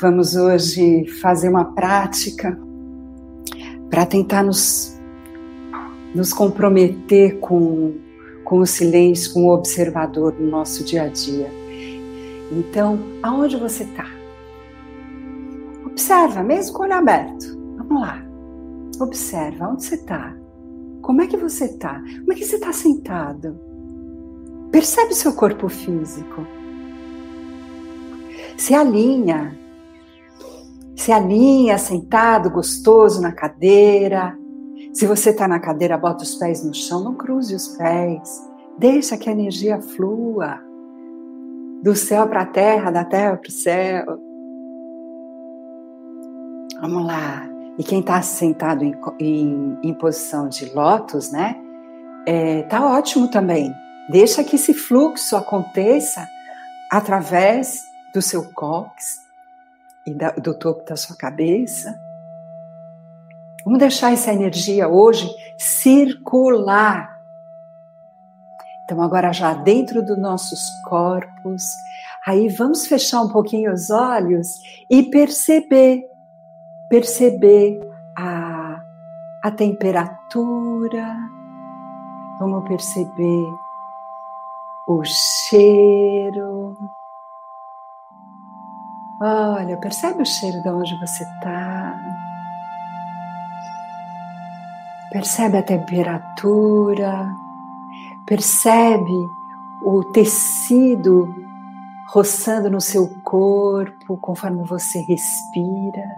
Vamos hoje fazer uma prática para tentar nos, nos comprometer com, com o silêncio, com o observador no nosso dia a dia. Então, aonde você está? Observa, mesmo com o olho aberto. Vamos lá. Observa, onde você está? Como é que você está? Como é que você está sentado? Percebe o seu corpo físico. Se alinha se alinha sentado, gostoso na cadeira. Se você está na cadeira, bota os pés no chão, não cruze os pés. Deixa que a energia flua do céu para a terra, da terra para o céu. Vamos lá. E quem está sentado em, em, em, posição de lótus, né? É, tá ótimo também. Deixa que esse fluxo aconteça através do seu cóccix, e do topo da sua cabeça. Vamos deixar essa energia hoje circular. Então, agora já dentro dos nossos corpos, aí vamos fechar um pouquinho os olhos e perceber, perceber a, a temperatura, vamos perceber o cheiro Olha, percebe o cheiro de onde você está. Percebe a temperatura. Percebe o tecido roçando no seu corpo conforme você respira,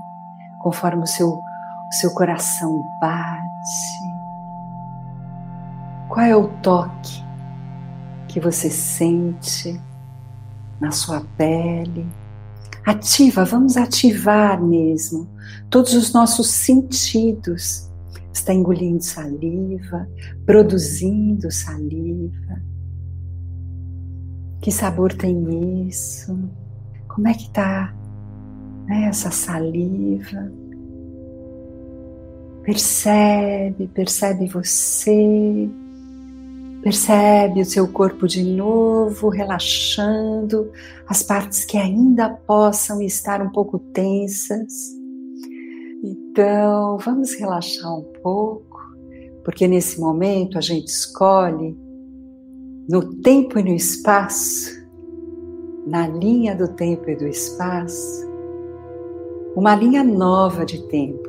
conforme o seu, o seu coração bate. Qual é o toque que você sente na sua pele? Ativa, vamos ativar mesmo todos os nossos sentidos. Está engolindo saliva, produzindo saliva. Que sabor tem isso? Como é que está né, essa saliva? Percebe, percebe você Percebe o seu corpo de novo, relaxando, as partes que ainda possam estar um pouco tensas. Então, vamos relaxar um pouco, porque nesse momento a gente escolhe no tempo e no espaço, na linha do tempo e do espaço, uma linha nova de tempo,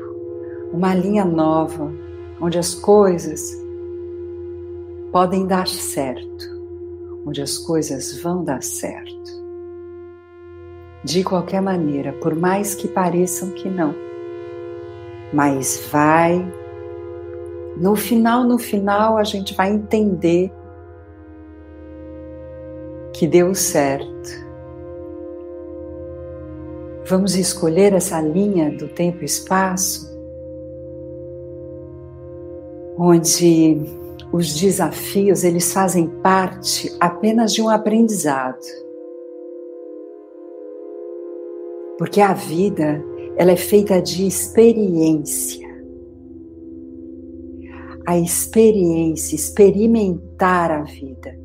uma linha nova onde as coisas podem dar certo, onde as coisas vão dar certo. De qualquer maneira, por mais que pareçam que não, mas vai. No final, no final, a gente vai entender que deu certo. Vamos escolher essa linha do tempo e espaço onde os desafios eles fazem parte apenas de um aprendizado. Porque a vida, ela é feita de experiência. A experiência, experimentar a vida,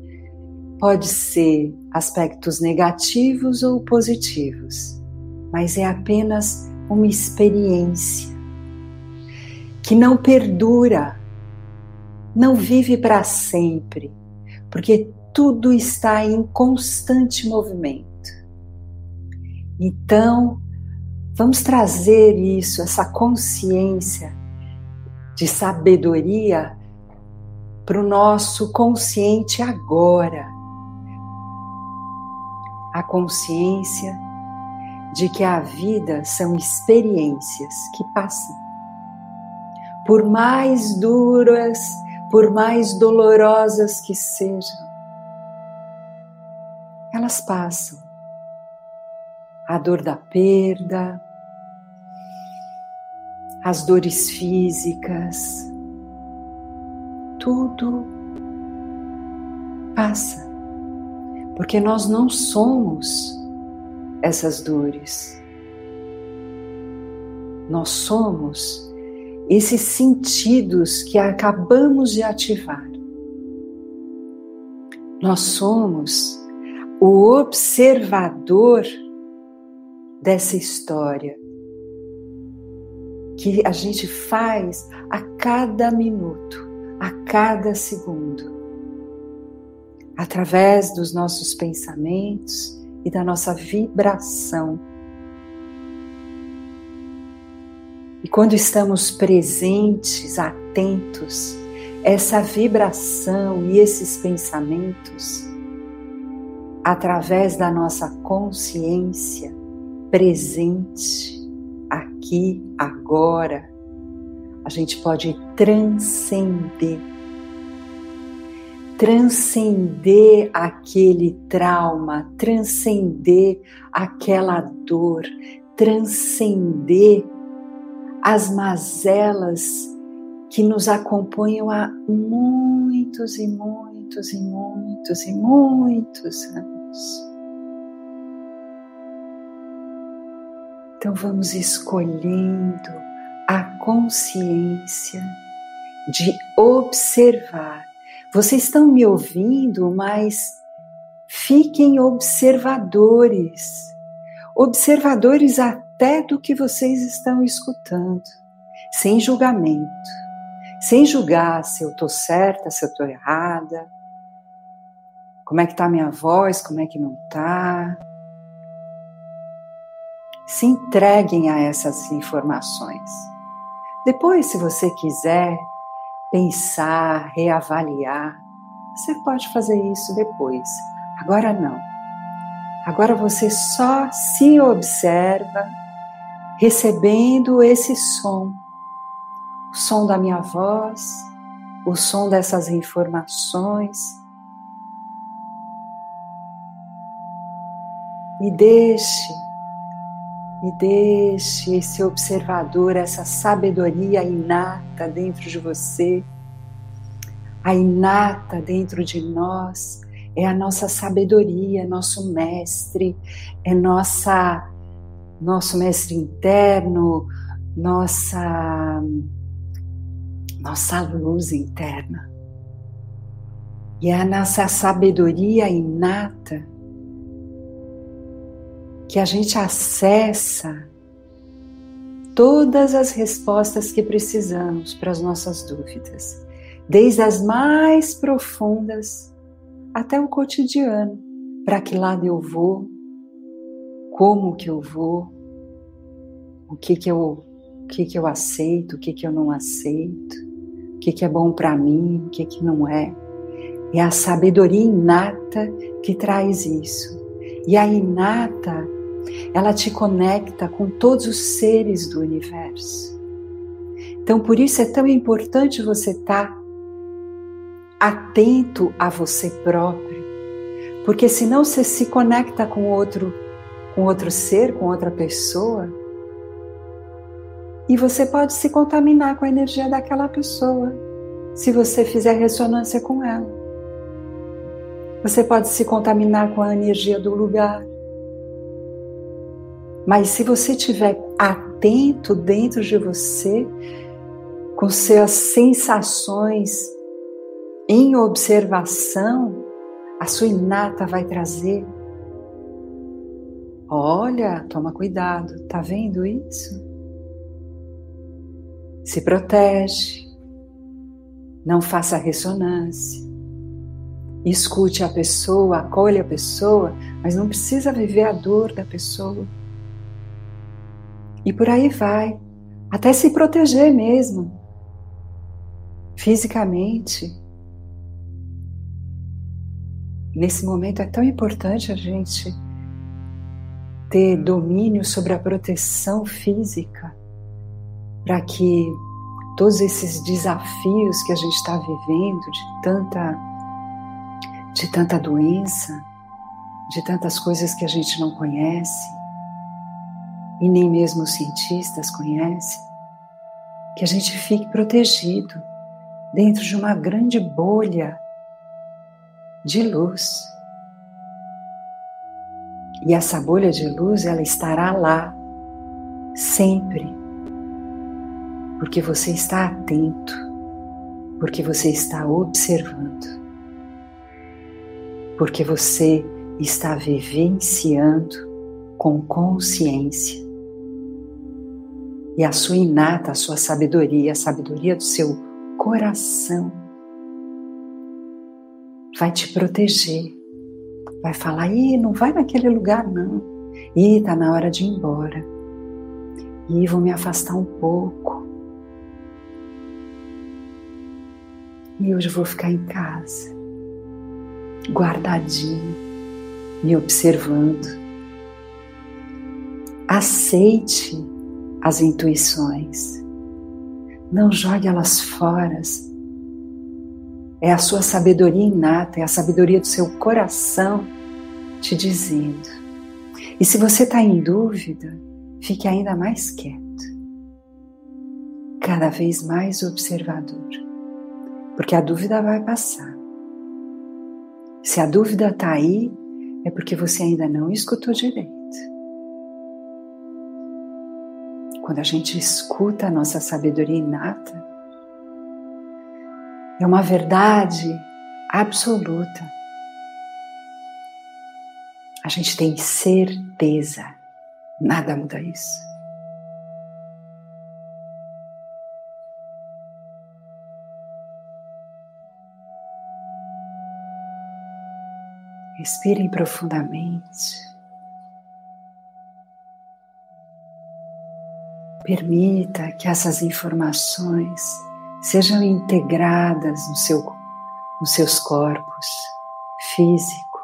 pode ser aspectos negativos ou positivos, mas é apenas uma experiência que não perdura não vive para sempre, porque tudo está em constante movimento. Então, vamos trazer isso, essa consciência de sabedoria para o nosso consciente agora. A consciência de que a vida são experiências que passam. Por mais duras por mais dolorosas que sejam, elas passam. A dor da perda, as dores físicas, tudo passa, porque nós não somos essas dores. Nós somos esses sentidos que acabamos de ativar. Nós somos o observador dessa história que a gente faz a cada minuto, a cada segundo, através dos nossos pensamentos e da nossa vibração. E quando estamos presentes, atentos, essa vibração e esses pensamentos, através da nossa consciência presente, aqui, agora, a gente pode transcender. Transcender aquele trauma, transcender aquela dor, transcender as mazelas que nos acompanham há muitos e muitos e muitos e muitos anos. Então vamos escolhendo a consciência de observar. Vocês estão me ouvindo, mas fiquem observadores. Observadores até do que vocês estão escutando, sem julgamento, sem julgar se eu estou certa, se eu estou errada, como é que está a minha voz, como é que não está se entreguem a essas informações. Depois, se você quiser pensar, reavaliar, você pode fazer isso depois. Agora não. Agora você só se observa recebendo esse som, o som da minha voz, o som dessas informações. E deixe e deixe esse observador, essa sabedoria inata dentro de você, a inata dentro de nós, é a nossa sabedoria, nosso mestre, é nossa nosso mestre interno, nossa nossa luz interna. E é a nossa sabedoria inata que a gente acessa todas as respostas que precisamos para as nossas dúvidas, desde as mais profundas até o cotidiano. Para que lado eu vou? Como que eu vou? O que que eu, o que que eu aceito? O que que eu não aceito? O que que é bom para mim? O que que não é? É a sabedoria inata que traz isso. E a inata ela te conecta com todos os seres do universo. Então, por isso é tão importante você estar atento a você próprio, porque senão você se conecta com outro, com outro ser, com outra pessoa, e você pode se contaminar com a energia daquela pessoa, se você fizer ressonância com ela. Você pode se contaminar com a energia do lugar. Mas se você estiver atento dentro de você, com suas sensações em observação, a sua inata vai trazer. Olha, toma cuidado, tá vendo isso? Se protege, não faça ressonância. Escute a pessoa, acolha a pessoa, mas não precisa viver a dor da pessoa. E por aí vai, até se proteger mesmo, fisicamente. Nesse momento é tão importante a gente ter domínio sobre a proteção física, para que todos esses desafios que a gente está vivendo, de tanta, de tanta doença, de tantas coisas que a gente não conhece, e nem mesmo os cientistas conhecem, que a gente fique protegido dentro de uma grande bolha de luz. E essa bolha de luz, ela estará lá sempre. Porque você está atento, porque você está observando, porque você está vivenciando com consciência. E a sua inata, a sua sabedoria, a sabedoria do seu coração vai te proteger. Vai falar: "Ih, não vai naquele lugar não. Ih, tá na hora de ir embora. Ih, vou me afastar um pouco. E hoje vou ficar em casa, guardadinho, me observando. Aceite as intuições. Não jogue elas fora. É a sua sabedoria inata, é a sabedoria do seu coração te dizendo. E se você está em dúvida, fique ainda mais quieto, cada vez mais observador, porque a dúvida vai passar. Se a dúvida está aí, é porque você ainda não escutou direito. Quando a gente escuta a nossa sabedoria inata, é uma verdade absoluta. A gente tem certeza, nada muda isso. Respirem profundamente. Permita que essas informações sejam integradas no seu, nos seus corpos físico,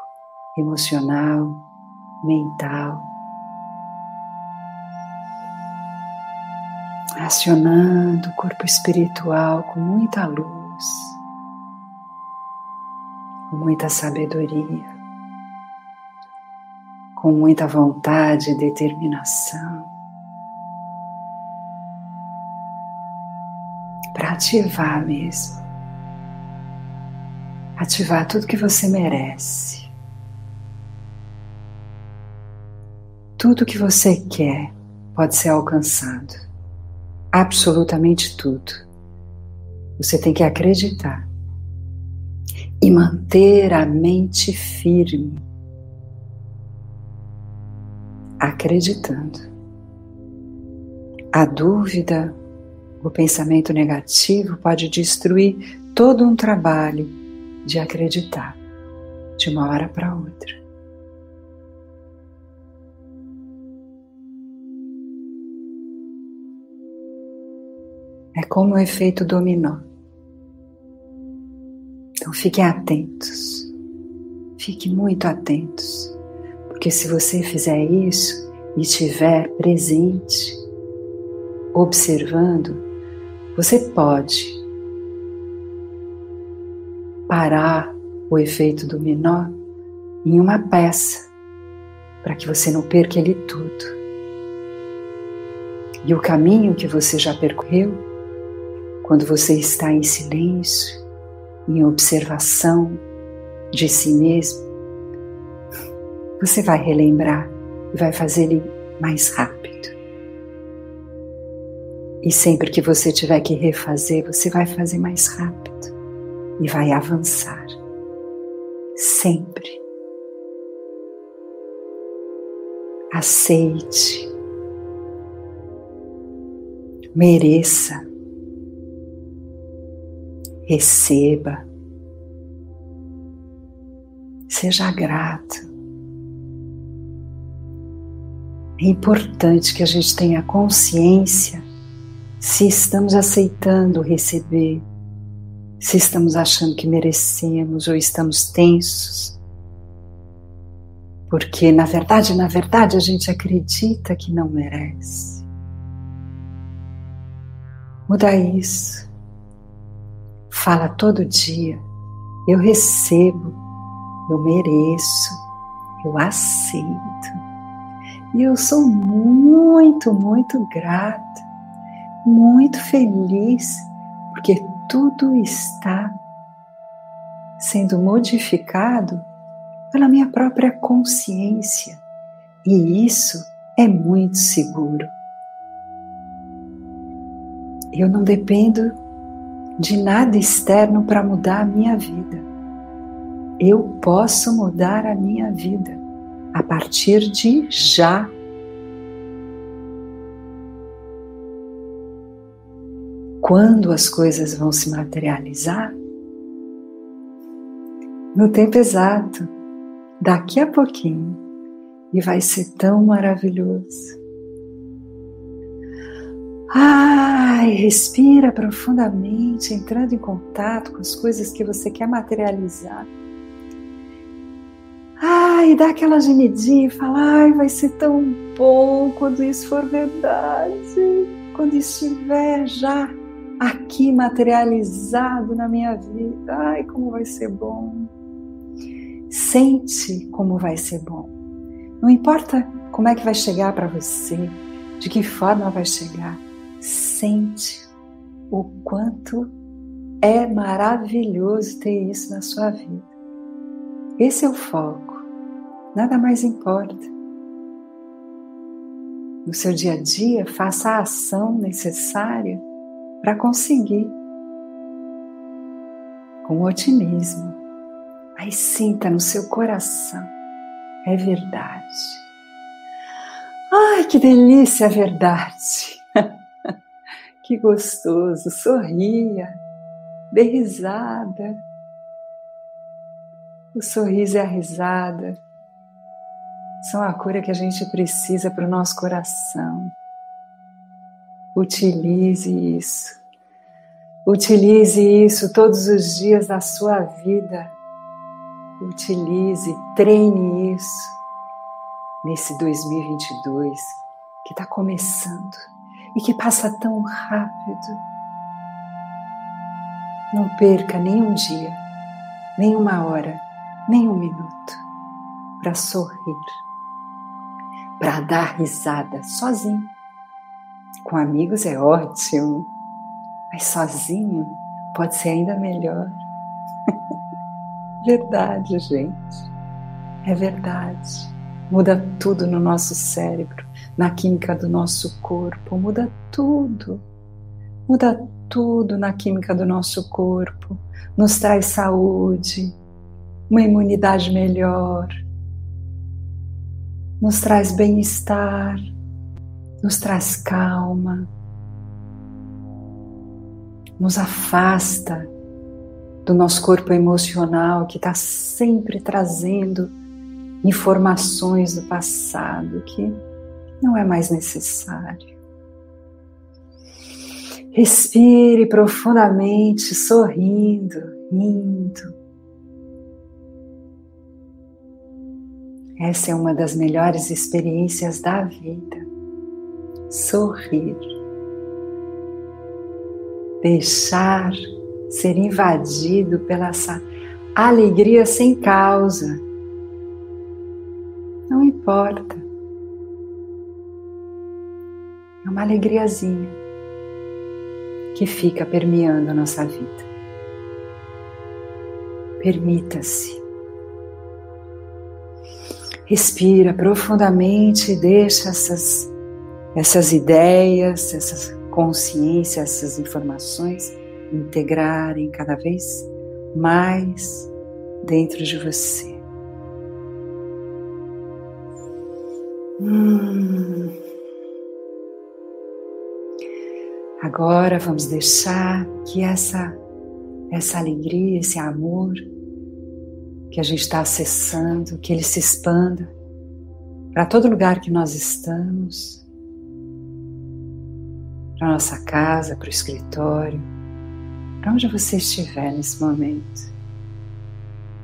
emocional, mental, acionando o corpo espiritual com muita luz, com muita sabedoria, com muita vontade e determinação. Ativar mesmo. Ativar tudo que você merece. Tudo que você quer pode ser alcançado. Absolutamente tudo. Você tem que acreditar e manter a mente firme, acreditando. A dúvida o pensamento negativo pode destruir todo um trabalho de acreditar de uma hora para outra. É como o efeito dominó. Então fiquem atentos, fiquem muito atentos, porque se você fizer isso e estiver presente, observando, você pode parar o efeito dominó em uma peça para que você não perca ele tudo. E o caminho que você já percorreu, quando você está em silêncio, em observação de si mesmo, você vai relembrar e vai fazer ele mais rápido. E sempre que você tiver que refazer, você vai fazer mais rápido e vai avançar. Sempre. Aceite. Mereça. Receba. Seja grato. É importante que a gente tenha consciência se estamos aceitando receber, se estamos achando que merecemos ou estamos tensos. Porque, na verdade, na verdade, a gente acredita que não merece. Muda isso. Fala todo dia. Eu recebo, eu mereço, eu aceito. E eu sou muito, muito grata muito feliz, porque tudo está sendo modificado pela minha própria consciência. E isso é muito seguro. Eu não dependo de nada externo para mudar a minha vida. Eu posso mudar a minha vida a partir de já. Quando as coisas vão se materializar? No tempo exato, daqui a pouquinho, e vai ser tão maravilhoso. Ai, respira profundamente, entrando em contato com as coisas que você quer materializar. Ai, dá aquela gemidinha e fala: ai, vai ser tão bom quando isso for verdade, quando estiver já aqui materializado na minha vida. Ai, como vai ser bom. Sente como vai ser bom. Não importa como é que vai chegar para você, de que forma vai chegar sente o quanto é maravilhoso ter isso na sua vida. Esse é o foco, nada mais importa. No seu dia a dia, faça a ação necessária para conseguir. Com otimismo, mas sinta no seu coração, é verdade. Ai, que delícia é verdade! Que gostoso, sorria, dê risada. O sorriso e a risada são a cura que a gente precisa para o nosso coração. Utilize isso. Utilize isso todos os dias da sua vida. Utilize, treine isso nesse 2022 que está começando e que passa tão rápido. Não perca nem um dia, nem uma hora, nem um minuto para sorrir, para dar risada sozinho. Com amigos é ótimo, mas sozinho pode ser ainda melhor. verdade, gente. É verdade. Muda tudo no nosso cérebro na química do nosso corpo, muda tudo. Muda tudo na química do nosso corpo, nos traz saúde, uma imunidade melhor, nos traz bem-estar, nos traz calma, nos afasta do nosso corpo emocional que está sempre trazendo informações do passado que não é mais necessário. Respire profundamente, sorrindo, rindo. Essa é uma das melhores experiências da vida. Sorrir. Deixar ser invadido pela essa alegria sem causa. Não importa. É uma alegriazinha que fica permeando a nossa vida. Permita-se. Respira profundamente e deixa essas, essas ideias, essas consciências, essas informações integrarem cada vez mais dentro de você. Hum. Agora vamos deixar que essa, essa alegria, esse amor que a gente está acessando, que ele se expanda para todo lugar que nós estamos, para nossa casa, para o escritório, para onde você estiver nesse momento.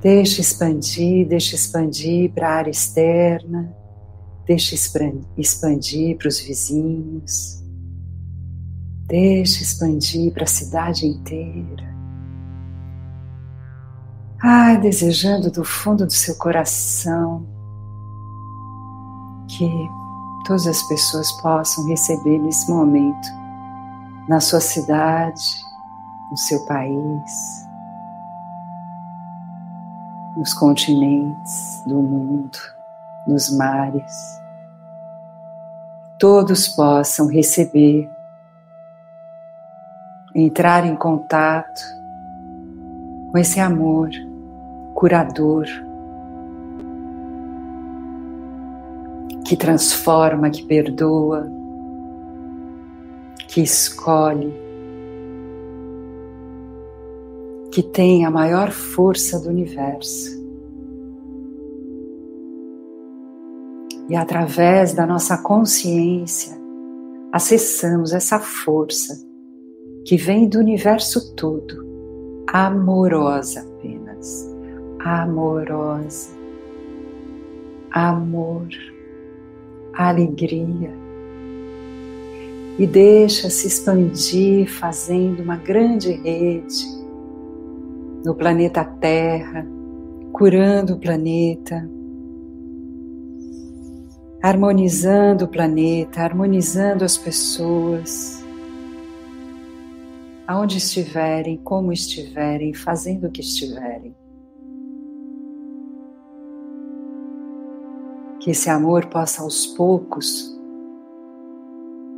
Deixe expandir, deixe expandir para a área externa, deixe expandir para os vizinhos Deixe expandir para a cidade inteira. Ai, desejando do fundo do seu coração que todas as pessoas possam receber nesse momento na sua cidade, no seu país, nos continentes do mundo, nos mares, todos possam receber, entrar em contato com esse amor curador que transforma, que perdoa, que escolhe, que tem a maior força do universo. E através da nossa consciência, acessamos essa força que vem do universo todo, amorosa apenas, amorosa, amor, alegria. E deixa se expandir fazendo uma grande rede no planeta Terra, curando o planeta, harmonizando o planeta, harmonizando as pessoas, aonde estiverem, como estiverem, fazendo o que estiverem. Que esse amor possa aos poucos,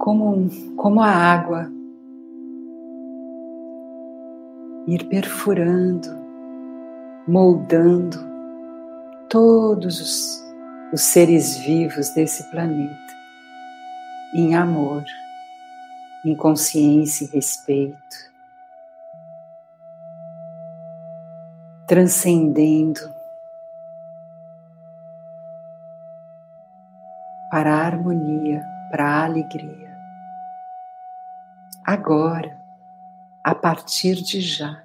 como, como a água, ir perfurando, moldando todos os, os seres vivos desse planeta em amor, em consciência e respeito, transcendendo para a harmonia, para a alegria. Agora, a partir de já.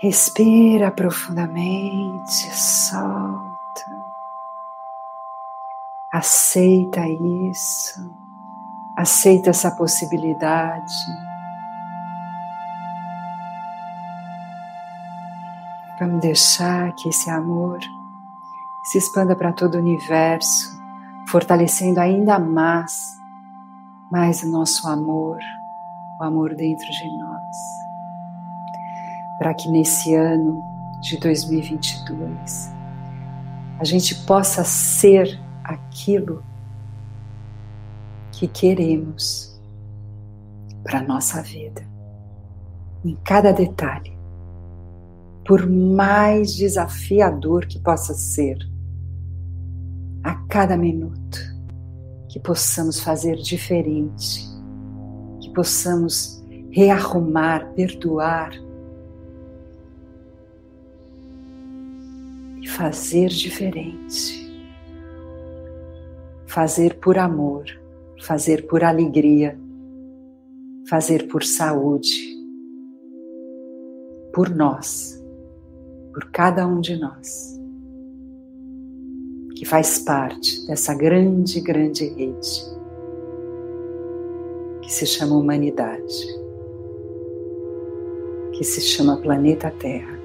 Respira profundamente, solta. Aceita isso, aceita essa possibilidade. Vamos deixar que esse amor se expanda para todo o universo, fortalecendo ainda mais mais o nosso amor, o amor dentro de nós. Para que nesse ano de 2022 a gente possa ser aquilo que queremos para nossa vida, em cada detalhe, por mais desafiador que possa ser, a cada minuto que possamos fazer diferente, que possamos rearrumar, perdoar e fazer diferente. Fazer por amor, fazer por alegria, fazer por saúde, por nós, por cada um de nós que faz parte dessa grande, grande rede que se chama humanidade, que se chama planeta Terra.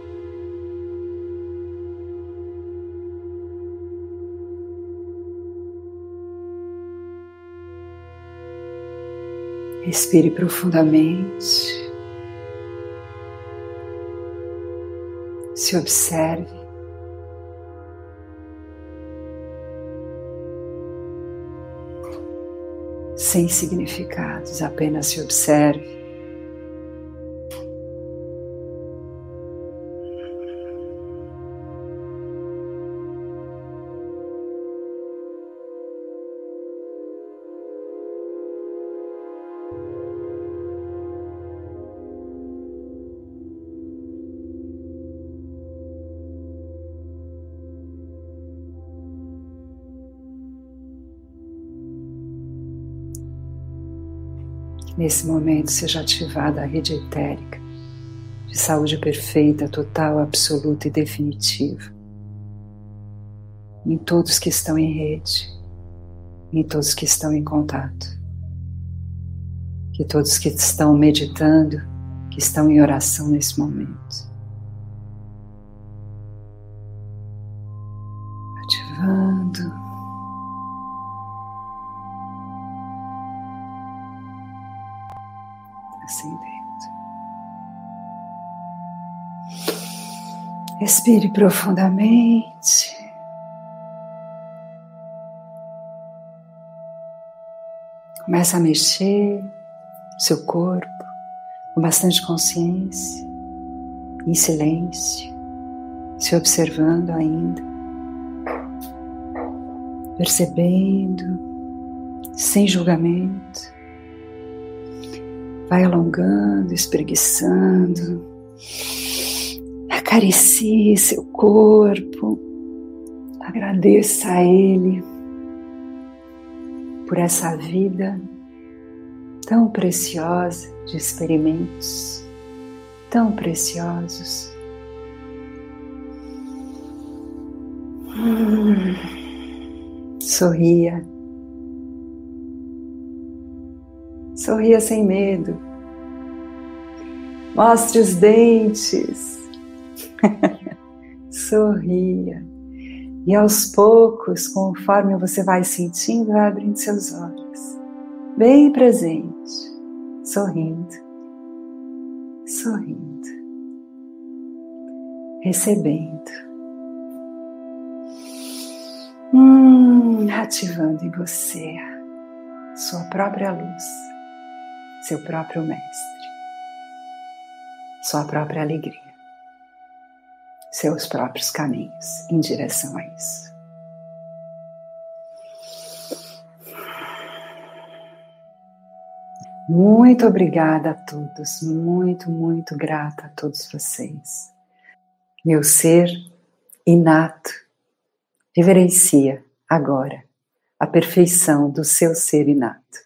Respire profundamente. Se observe. Sem significados, apenas se observe. Nesse momento seja ativada a rede etérica de saúde perfeita, total, absoluta e definitiva. Em todos que estão em rede, em todos que estão em contato. Que todos que estão meditando, que estão em oração nesse momento. Respire profundamente. Começa a mexer seu corpo com bastante consciência, em silêncio, se observando ainda, percebendo, sem julgamento. Vai alongando, espreguiçando, acaricie seu corpo, agradeça a Ele por essa vida tão preciosa de experimentos, tão preciosos. Hum, sorria. Sorria sem medo. Mostre os dentes. Sorria. E aos poucos, conforme você vai sentindo, vai abrindo seus olhos, bem presente, sorrindo, sorrindo, recebendo, hum, ativando em você sua própria luz, seu próprio mestre, sua própria alegria seus próprios caminhos em direção a isso. Muito obrigada a todos, muito, muito grata a todos vocês. Meu ser inato reverencia agora a perfeição do seu ser inato.